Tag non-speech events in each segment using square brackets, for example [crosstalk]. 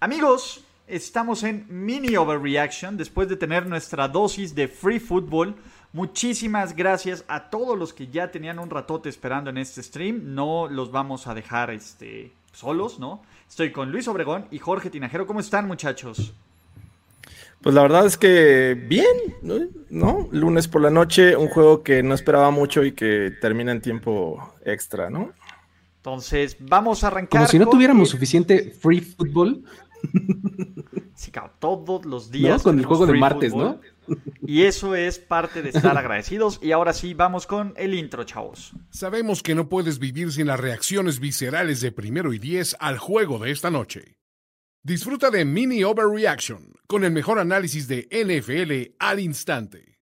Amigos, estamos en mini overreaction después de tener nuestra dosis de free football. Muchísimas gracias a todos los que ya tenían un ratote esperando en este stream. No los vamos a dejar este, solos, ¿no? Estoy con Luis Obregón y Jorge Tinajero. ¿Cómo están, muchachos? Pues la verdad es que bien, ¿no? Lunes por la noche, un juego que no esperaba mucho y que termina en tiempo extra, ¿no? Entonces, vamos a arrancar. Como si no tuviéramos suficiente free football [laughs] Sí, todos los días. Con el juego de martes, ¿no? Y eso es parte de estar [laughs] agradecidos. Y ahora sí, vamos con el intro, chavos. Sabemos que no puedes vivir sin las reacciones viscerales de primero y diez al juego de esta noche. Disfruta de Mini Overreaction con el mejor análisis de NFL al instante.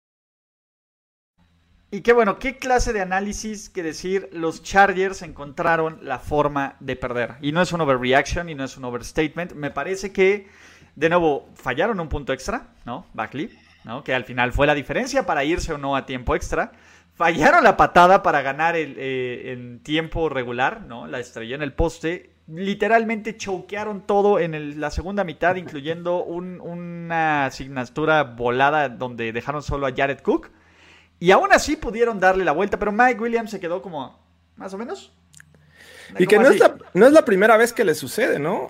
Y qué bueno, qué clase de análisis que decir, los Chargers encontraron la forma de perder. Y no es un overreaction y no es un overstatement. Me parece que, de nuevo, fallaron un punto extra, ¿no? Backley, ¿no? Que al final fue la diferencia para irse o no a tiempo extra. Fallaron la patada para ganar el, eh, en tiempo regular, ¿no? La estrella en el poste. Literalmente choquearon todo en la segunda mitad, incluyendo una asignatura volada donde dejaron solo a Jared Cook. Y aún así pudieron darle la vuelta, pero Mike Williams se quedó como, más o menos. Y que no es, la, no es, la, primera vez que le sucede, ¿no?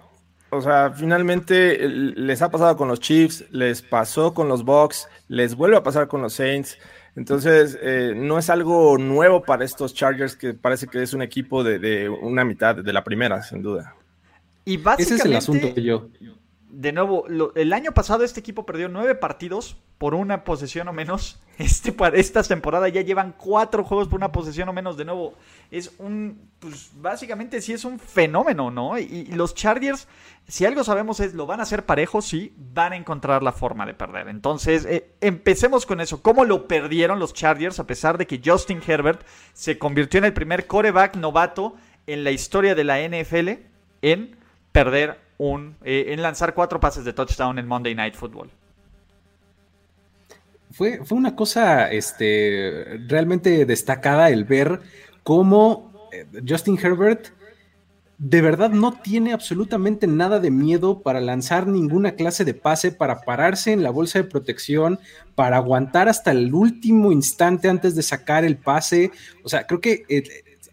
O sea, finalmente les ha pasado con los Chiefs, les pasó con los Bucks, les vuelve a pasar con los Saints. Entonces, eh, no es algo nuevo para estos Chargers, que parece que es un equipo de, una mitad, de la primera, sin duda. Y Ese es el asunto que yo de nuevo, el año pasado este equipo perdió nueve partidos por una posesión o menos. [laughs] Este, esta temporada ya llevan cuatro juegos por una posesión o menos. De nuevo, es un, pues básicamente sí es un fenómeno, ¿no? Y, los Chargers, si algo sabemos es, lo van a hacer parejos, sí, van a encontrar la forma de perder. Entonces, eh, empecemos con eso. ¿Cómo lo perdieron los Chargers a pesar de que Justin Herbert se convirtió en el primer coreback novato en la historia de la NFL en perder un, eh, en lanzar cuatro pases de touchdown en Monday Night Football. Fue, fue una cosa este, realmente destacada el ver cómo eh, Justin Herbert de verdad no tiene absolutamente nada de miedo para lanzar ninguna clase de pase, para pararse en la bolsa de protección, para aguantar hasta el último instante antes de sacar el pase. O sea, creo que eh,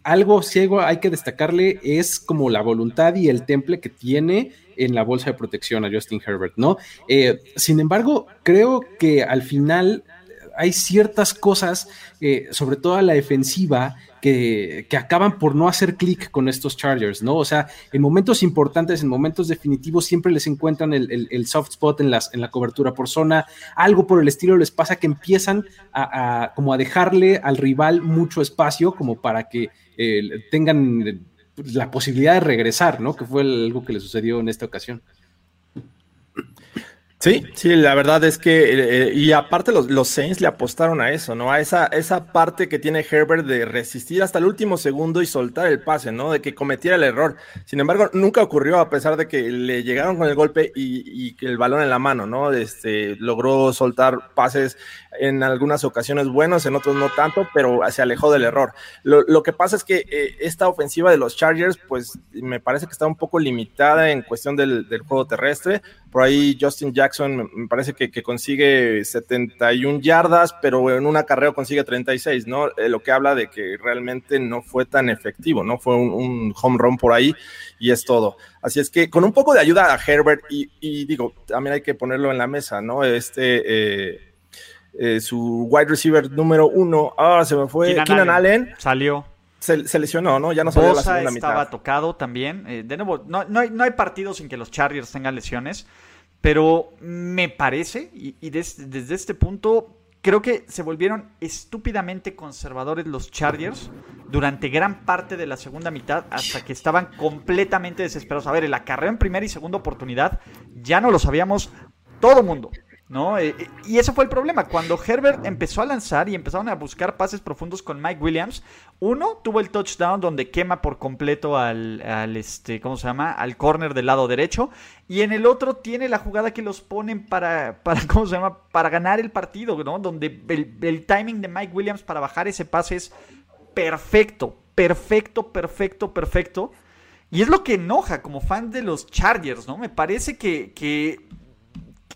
algo ciego hay que destacarle es como la voluntad y el temple que tiene en la bolsa de protección a Justin Herbert, ¿no? Eh, sin embargo, creo que al final hay ciertas cosas, eh, sobre todo a la defensiva, que, acaban por no hacer clic con estos Chargers, ¿no? O sea, en momentos importantes, en momentos definitivos, siempre les encuentran el, soft spot en, las, en la cobertura por zona, algo por el estilo les pasa que empiezan a, como a dejarle al rival mucho espacio como para que eh, tengan la posibilidad de regresar, ¿no? Que fue algo que le sucedió en esta ocasión. Sí, sí, la verdad es que, eh, y aparte los, los, Saints le apostaron a eso, ¿no? A esa, esa parte que tiene Herbert de resistir hasta el último segundo y soltar el pase, ¿no? De que cometiera el error. Sin embargo, nunca ocurrió a pesar de que le llegaron con el golpe y, que el balón en la mano, ¿no? Este, logró soltar pases en algunas ocasiones buenos, en otros no tanto, pero se alejó del error. Lo, que pasa es que eh, esta ofensiva de los Chargers, pues me parece que está un poco limitada en cuestión del, del juego terrestre. Por ahí Justin Jackson me parece que, consigue 71 yardas, pero en una carrera consigue 36, ¿no? Eh, lo que habla de que realmente no fue tan efectivo, ¿no? Fue un, home run por ahí y es todo. Así es que con un poco de ayuda a Herbert y, digo, también hay que ponerlo en la mesa, ¿no? Este... Eh, eh, su wide receiver número uno, ah, se me fue, Keenan, Allen, Salió. Se, lesionó, ¿no? Ya no salió la segunda estaba tocado también. Eh, de nuevo, no, no, hay, no hay partidos sin que los Chargers tengan lesiones, pero me parece, y, desde, este punto, creo que se volvieron estúpidamente conservadores los Chargers durante gran parte de la segunda mitad hasta que estaban completamente desesperados. A ver, el acarreo en primera y segunda oportunidad ya no lo sabíamos todo mundo. ¿No? Eh, y ese fue el problema. Cuando Herbert empezó a lanzar y empezaron a buscar pases profundos con Mike Williams, uno tuvo el touchdown donde quema por completo al, este, ¿cómo se llama? Al corner del lado derecho. Y en el otro tiene la jugada que los ponen para, [laughs] para ¿cómo se llama? Para ganar el partido, ¿no? Donde el, el timing de Mike Williams para bajar ese pase es perfecto, perfecto, perfecto, perfecto. Y es lo que enoja como fan de los Chargers, ¿no? Me parece que, que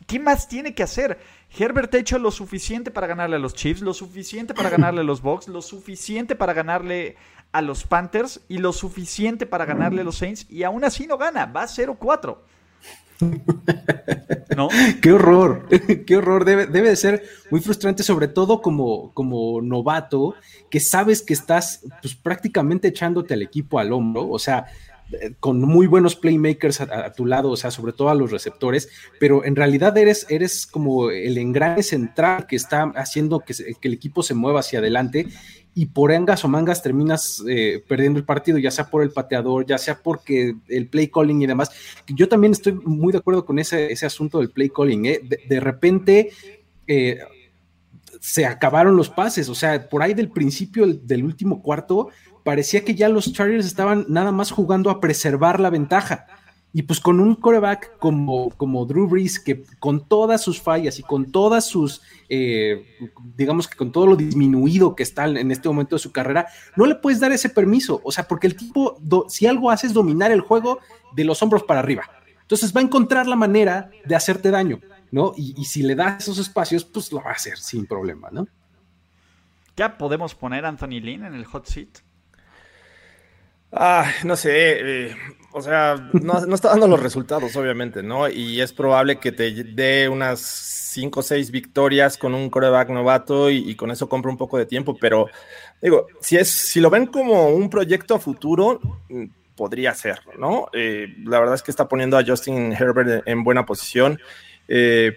¿qué más tiene que hacer? Herbert ha hecho lo suficiente para ganarle a los Chiefs, lo suficiente para ganarle a los Bucks, lo suficiente para ganarle a los Panthers y lo suficiente para ganarle a los Saints y aún así no gana, va 0-4. [laughs] ¿No? Qué horror, [laughs] qué horror. Debe, debe, de ser muy frustrante, sobre todo como, como novato, que sabes que estás pues, prácticamente echándote al equipo al hombro. O sea, con muy buenos playmakers a, tu lado, o sea, sobre todo a los receptores, pero en realidad eres, eres como el engrane central que está haciendo que, que el equipo se mueva hacia adelante y por engas o mangas terminas eh, perdiendo el partido, ya sea por el pateador, ya sea porque el play calling y demás. Yo también estoy muy de acuerdo con ese, ese asunto del play calling. ¿eh? De, repente eh, se acabaron los pases, o sea, por ahí del principio del último cuarto parecía que ya los Chargers estaban nada más jugando a preservar la ventaja. Y pues con un coreback como, como Drew Brees, que con todas sus fallas y con todas sus, eh, digamos que con todo lo disminuido que está en este momento de su carrera, no le puedes dar ese permiso. O sea, porque el tipo, si algo hace es dominar el juego de los hombros para arriba. Entonces va a encontrar la manera de hacerte daño, ¿no? Y, si le das esos espacios, pues lo va a hacer sin problema, ¿no? ¿Ya podemos poner a Anthony Lynn en el hot seat? Ah, no sé, eh, o sea, no, está dando los resultados, obviamente, ¿no? Y es probable que te dé unas 5 o 6 victorias con un coreback novato y, con eso compre un poco de tiempo, pero digo, si, es, si lo ven como un proyecto a futuro, mm, podría serlo, ¿no? Eh, la verdad es que está poniendo a Justin Herbert en buena posición. Eh,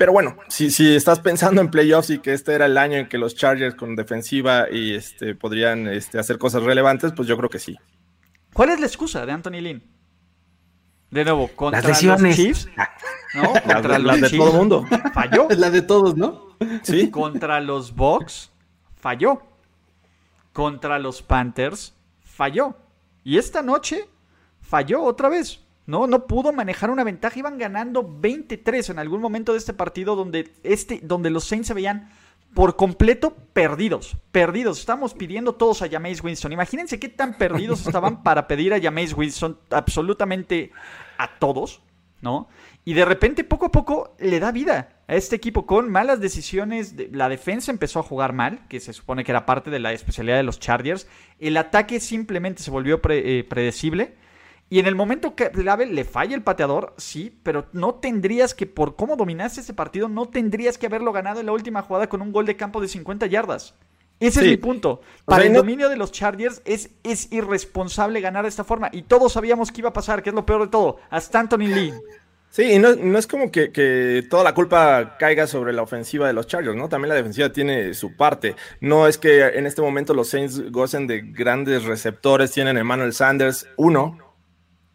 pero bueno, si, si estás pensando en playoffs y que este era el año en que los Chargers con defensiva y este, podrían este, hacer cosas relevantes, pues yo creo que sí. ¿Cuál es la excusa de Anthony Lynn? De nuevo, contra los Chiefs. ¿no? Contra la, los de todo el mundo. Falló. [laughs] La de todos, ¿no? Sí. Contra los Bucks, falló. Contra los Panthers, falló. Y esta noche, falló otra vez. ¿No? No pudo manejar una ventaja, iban ganando 23 en algún momento de este partido donde, este, donde los Saints se veían por completo perdidos, perdidos. Estamos pidiendo todos a Jameis Winston. Imagínense qué tan perdidos estaban [laughs] para pedir a Jameis Winston absolutamente a todos, ¿no? Y de repente, poco a poco, le da vida a este equipo con malas decisiones. La defensa empezó a jugar mal, que se supone que era parte de la especialidad de los Chargers. El ataque simplemente se volvió eh, predecible. Y en el momento que clave le falla el pateador, sí, pero no tendrías que, por cómo dominaste ese partido, no tendrías que haberlo ganado en la última jugada con un gol de campo de 50 yardas. Ese es mi punto. Para el dominio de los Chargers es, es irresponsable ganar de esta forma. Y todos sabíamos que iba a pasar, que es lo peor de todo. Hasta Anthony Lee. Sí, y no, no es como que, que, toda la culpa caiga sobre la ofensiva de los Chargers, ¿no? También la defensiva tiene su parte. No es que en este momento los Saints gocen de grandes receptores, tienen Emmanuel Sanders, uno,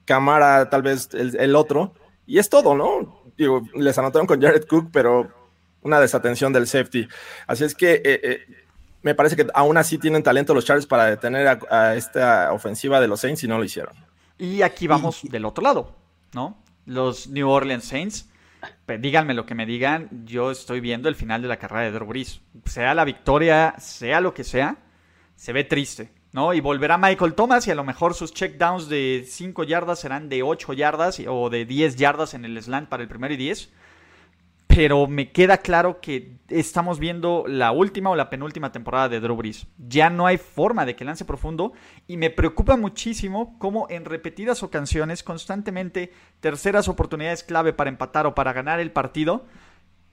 Camara tal vez el, otro, y es todo, ¿no? Digo, les anotaron con Jared Cook, pero una desatención del safety. Así es que eh, eh, me parece que aún así tienen talento los Chargers para detener a, esta ofensiva de los Saints y no lo hicieron. Y aquí vamos del otro lado, ¿no? Los New Orleans Saints. Díganme lo que me digan, yo estoy viendo el final de la carrera de Drew Brees. Sea la victoria, sea lo que sea, se ve triste. ¿No? Y volverá Michael Thomas y a lo mejor sus checkdowns de 5 yardas serán de 8 yardas o de 10 yardas en el slant para el primero y 10. Pero me queda claro que estamos viendo la última o la penúltima temporada de Drew Brees. Ya no hay forma de que lance profundo y me preocupa muchísimo cómo en repetidas ocasiones, constantemente, terceras oportunidades clave para empatar o para ganar el partido,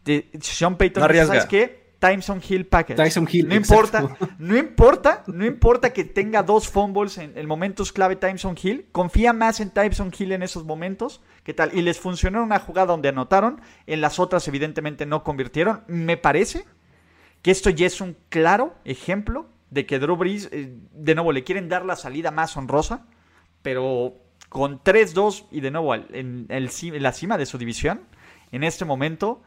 de Sean Payton, ¿sabes qué? Tyson Hill Package. Tyson Hill, no importa, [laughs] no importa, no importa que tenga dos fumbles en, el momentos clave Tyson Hill. Confía más en Tyson Hill en esos momentos. ¿Qué tal? Y les funcionó una jugada donde anotaron. En las otras, evidentemente, no convirtieron. Me parece que esto ya es un claro ejemplo de que Drew Brees, eh, de nuevo, le quieren dar la salida más honrosa. Pero con 3-2 y de nuevo en, en la cima de su división, en este momento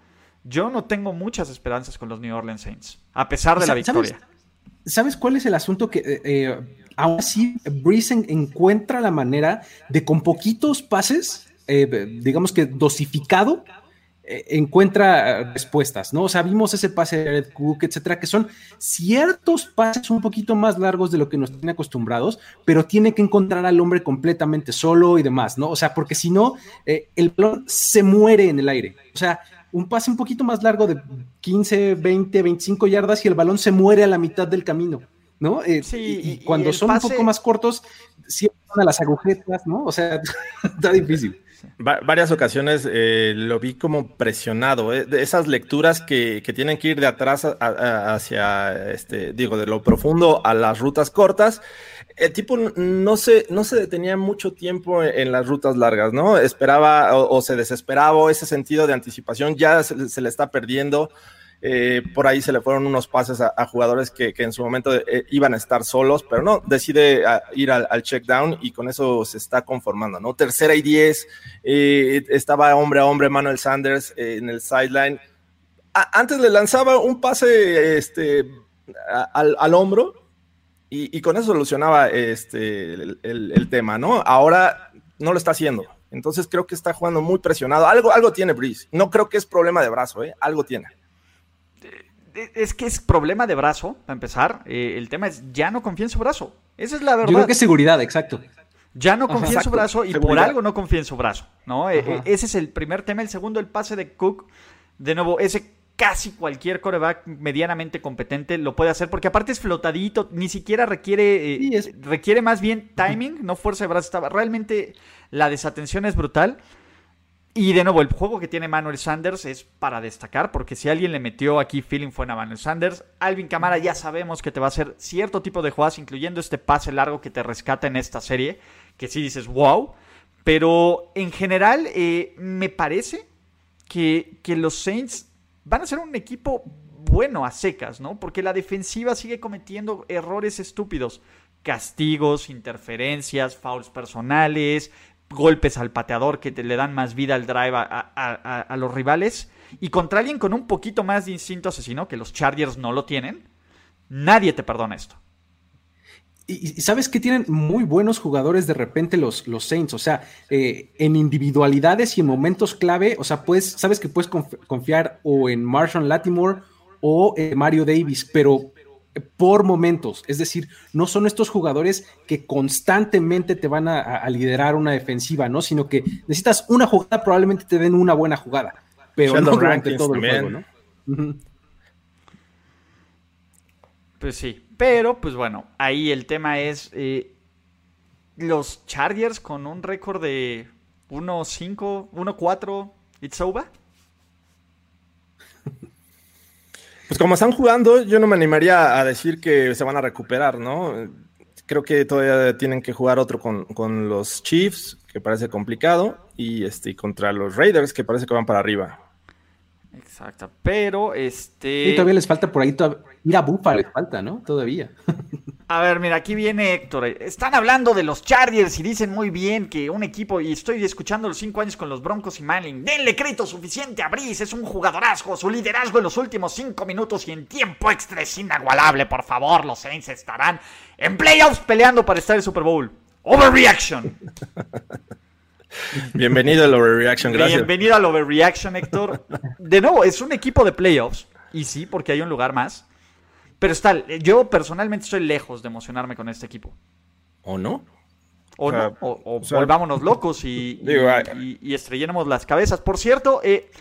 yo no tengo muchas esperanzas con los New Orleans Saints, a pesar de la victoria. ¿Sabes, cuál es el asunto? Que eh, eh, aún así, Breeze encuentra la manera de con poquitos pases, eh, digamos que dosificado, eh, encuentra respuestas, ¿no? O sea, vimos ese pase de Red Cook, etcétera, que son ciertos pases un poquito más largos de lo que nos tiene acostumbrados, pero tiene que encontrar al hombre completamente solo y demás, ¿no? O sea, porque si no, eh, el balón se muere en el aire. O sea, un pase un poquito más largo de 15, 20, 25 yardas y el balón se muere a la mitad del camino. ¿no? Eh, sí, y, cuando son un poco más cortos, siempre van a las agujetas, ¿no? O sea, [laughs] está difícil varias ocasiones eh, lo vi como presionado, eh, de esas lecturas que, tienen que ir de atrás hacia, este, digo, de lo profundo a las rutas cortas. El tipo no se, no se detenía mucho tiempo en, las rutas largas, ¿no? Esperaba o, se desesperaba, ese sentido de anticipación ya se le está perdiendo. Eh, por ahí se le fueron unos pases a, jugadores que, en su momento eh, iban a estar solos, pero no, decide ah, ir al, check down y con eso se está conformando, ¿no? Tercera y diez, eh, estaba hombre a hombre Manuel Sanders en el sideline. antes le lanzaba un pase este, al, hombro y, con eso solucionaba este, el, tema, ¿no? Ahora no lo está haciendo. Entonces creo que está jugando muy presionado. Algo, tiene Breeze. No creo que es problema de brazo, ¿eh? Algo tiene es que es problema de brazo, para empezar. Eh, el tema es, ya no confía en su brazo. Esa es la verdad. Yo creo que es seguridad, exacto. Ya no confía en su brazo y por algo no confía en su brazo, ¿no? Eh, eh, ese es el primer tema. El segundo, el pase de Cook. De nuevo, ese casi cualquier coreback medianamente competente lo puede hacer porque aparte es flotadito, ni siquiera requiere, requiere más bien timing, no fuerza de brazo. Realmente la desatención es brutal. Y de nuevo, el juego que tiene Manuel Sanders es para destacar, porque si alguien le metió aquí feeling fue a Manuel Sanders. Alvin Camara ya sabemos que te va a hacer cierto tipo de jugadas, incluyendo este pase largo que te rescata en esta serie, que sí dices wow. Pero en general, eh, me parece que, que los Saints van a ser un equipo bueno a secas, ¿no? Porque la defensiva sigue cometiendo errores estúpidos. Castigos, interferencias, fouls personales, golpes al pateador que te le dan más vida al drive a, los rivales. Y contra alguien con un poquito más de instinto asesino, que los Chargers no lo tienen, nadie te perdona esto. Y, sabes que tienen muy buenos jugadores de repente los, los Saints, o sea, eh, en individualidades y en momentos clave, o sea, pues, sabes que puedes confiar o en Marshall Latimore o en Mario Davis, pero por momentos. Es decir, no son estos jugadores que constantemente te van a, liderar una defensiva, ¿no? Sino que necesitas una jugada, probablemente te den una buena jugada. Pero no durante todo el juego, ¿no? Pues sí. Pero, pues bueno, ahí el tema es. Eh, los Chargers con un récord de 1-5, 1-4, it's over. Pues como están jugando, yo no me animaría a decir que se van a recuperar, ¿no? Creo que todavía tienen que jugar otro con, los Chiefs, que parece complicado, y este contra los Raiders, que parece que van para arriba. Exacto, pero este... Y todavía les falta por ahí, ir a Bufa les falta, ¿no? Todavía. [laughs] A ver, mira, aquí viene Héctor. Están hablando de los Chargers y dicen muy bien que un equipo, y estoy escuchando los cinco años con los Broncos y Manning. Denle crédito suficiente a Brice, es un jugadorazgo. Su liderazgo en los últimos cinco minutos y en tiempo extra es inagualable. Por favor, los Saints estarán en playoffs peleando para estar en Super Bowl. Overreaction. [laughs] Bienvenido al Overreaction, gracias. Bienvenido al Overreaction, Héctor. De nuevo, es un equipo de playoffs. Y sí, porque hay un lugar más. Pero está, yo personalmente estoy lejos de emocionarme con este equipo. ¿O no? O, no, o, volvámonos locos [laughs] y, y, estrellemos las cabezas. Por cierto, eh,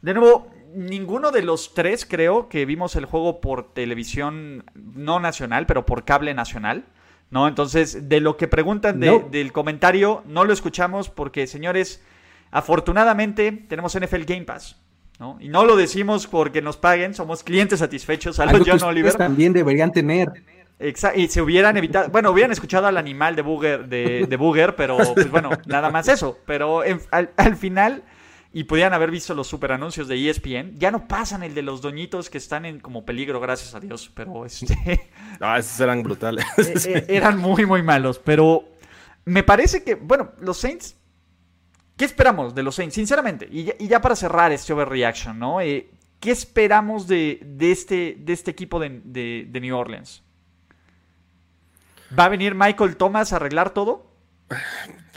de nuevo, ninguno de los tres creo que vimos el juego por televisión no nacional, pero por cable nacional. ¿No? Entonces, de lo que preguntan del comentario, no lo escuchamos porque, señores, afortunadamente tenemos NFL Game Pass. Y no lo decimos porque nos paguen, somos clientes satisfechos a los John Oliver. También deberían tener. Exacto, y se hubieran evitado, bueno, hubieran escuchado al animal de Booger, de, de pero pues bueno, nada más eso. Pero al, final, y podían haber visto los super anuncios de ESPN, ya no pasan el de los doñitos que están en como peligro, gracias a Dios, pero este... [laughs] Ah, esos eran brutales. [laughs] Eh, eh, eran muy, muy malos, pero me parece que, bueno, los Saints ¿Qué esperamos de los Saints? Sinceramente, y ya, para cerrar este overreaction, ¿no? Eh, ¿Qué esperamos de, este, de este equipo de, New Orleans? ¿Va a venir Michael Thomas a arreglar todo?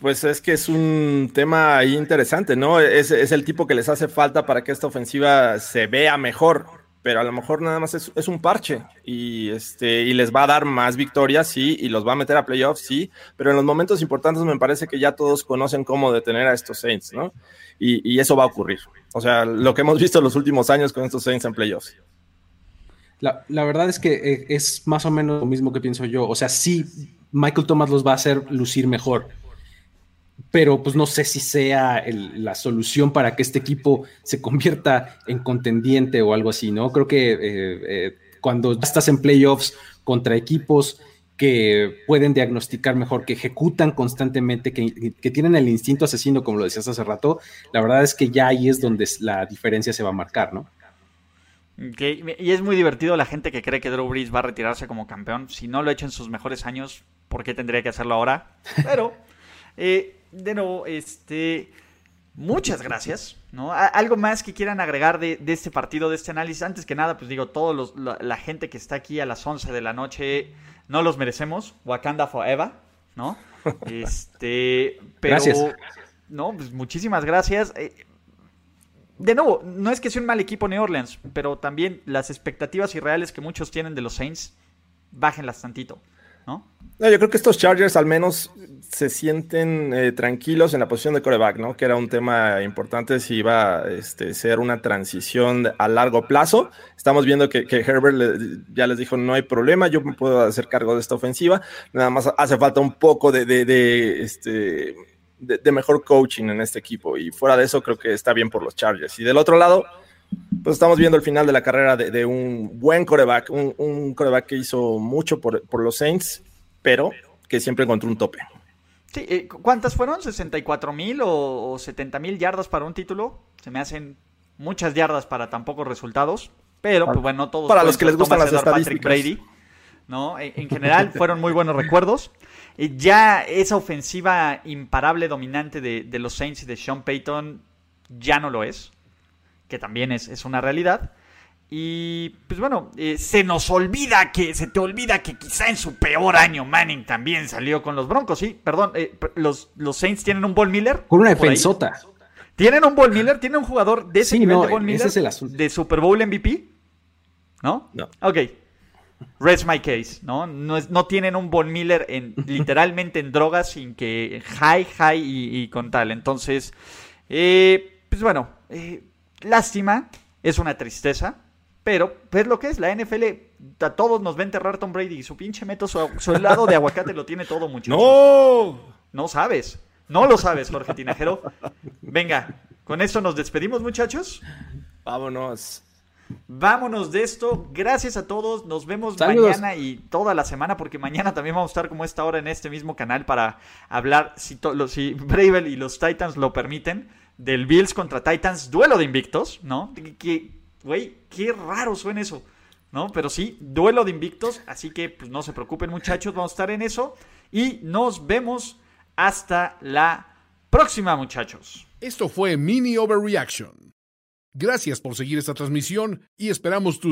Pues es que es un tema interesante, ¿no? Es, es, el tipo que les hace falta para que esta ofensiva se vea mejor, pero a lo mejor nada más es, es, un parche y, este, y les va a dar más victorias, sí, y los va a meter a playoffs, sí, pero en los momentos importantes me parece que ya todos conocen cómo detener a estos Saints, ¿no? Y, y eso va a ocurrir. O sea, lo que hemos visto en los últimos años con estos Saints en playoffs. La, la, verdad es que eh, es más o menos lo mismo que pienso yo. O sea, sí, Michael Thomas los va a hacer lucir mejor, pero pues no sé si sea la solución para que este equipo se convierta en contendiente o algo así, ¿no? Creo que eh, eh, cuando estás en playoffs contra equipos que pueden diagnosticar mejor, que ejecutan constantemente, que, que, tienen el instinto asesino, como lo decías hace rato, la verdad es que ya ahí es donde la diferencia se va a marcar, ¿no? Y es muy divertido la gente que cree que Drew Brees va a retirarse como campeón. Si no lo ha hecho en sus mejores años, ¿por qué tendría que hacerlo ahora? Pero, eh, de nuevo, este, muchas gracias. ¿no? ¿Algo más que quieran agregar de, de, este partido, de este análisis? Antes que nada, pues digo, todos los, la, la, gente que está aquí a las 11 de la noche, no los merecemos. Wakanda Forever, ¿no? [laughs] Este, pero, gracias. No, pues muchísimas gracias. Eh, de nuevo, no es que sea un mal equipo New Orleans, pero también las expectativas irreales que muchos tienen de los Saints, bájenlas tantito, ¿no? Yo creo que estos Chargers al menos se sienten eh, tranquilos en la posición de coreback, ¿no? Que era un tema importante si iba a este, ser una transición a largo plazo. Estamos viendo que, Herbert ya les dijo, no hay problema, yo me puedo hacer cargo de esta ofensiva, nada más hace falta un poco de, este mejor coaching en este equipo. Y fuera de eso, creo que está bien por los Chargers. Y del otro lado, pues estamos viendo el final de la carrera de, de un buen coreback, un, un, coreback que hizo mucho por, por, los Saints, pero que siempre encontró un tope. Sí, eh, ¿cuántas fueron? ¿64 mil o, o 70 mil yardas para un título? Se me hacen muchas yardas para tan pocos resultados, pero pues bueno, no todos. Para los que les gustan las estadísticas. Patrick Brady, ¿no? En, en general [laughs] fueron muy buenos recuerdos ya esa ofensiva imparable dominante de, de, los Saints y de Sean Payton ya no lo es, que también es, es una realidad. Y pues bueno, eh, se nos olvida que, se te olvida que quizá en su peor año Manning también salió con los Broncos, sí, perdón, eh, los, los Saints tienen un Ball Miller. Con una defensota. Tienen un Ball Miller, tienen un jugador de ese sí, nivel no, de Ball Miller, es el de Super Bowl MVP, ¿no? No. Ok, Rest my case, ¿no? No, es, no tienen un Von Miller en, [laughs] literalmente en drogas sin que high, high y, y con tal. Entonces, eh, pues bueno, eh, lástima, es una tristeza, pero es lo que es, la NFL a todos nos va a enterrar Tom Brady y su pinche meto, su, su helado de aguacate lo tiene todo muchachos. ¡No! No sabes, no lo sabes, Jorge Tinajero. Venga, con esto nos despedimos muchachos. Vámonos. Vámonos de esto. Gracias a todos. Nos vemos Saludos. mañana y toda la semana, porque mañana también vamos a estar como esta hora en este mismo canal para hablar, si, si Bravel y los Titans lo permiten, del Bills contra Titans, duelo de invictos, ¿no? Que, güey, qué raro suena eso, ¿no? Pero sí, duelo de invictos. Así que pues, no se preocupen, muchachos, vamos a estar en eso. Y nos vemos hasta la próxima, muchachos. Esto fue Mini Overreaction. Gracias por seguir esta transmisión y esperamos tu.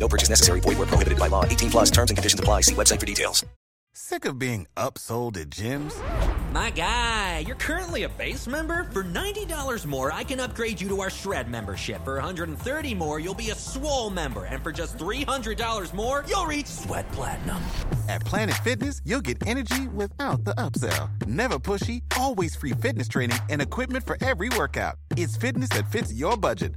No purchase necessary. Void where prohibited by law. 18 plus terms and conditions apply. See website for details. Sick of being upsold at gyms? My guy, you're currently a base member. For $90 more, I can upgrade you to our Shred membership. For $130 more, you'll be a Swole member. And for just $300 more, you'll reach Sweat Platinum. At Planet Fitness, you'll get energy without the upsell. Never pushy, always free fitness training and equipment for every workout. It's fitness that fits your budget.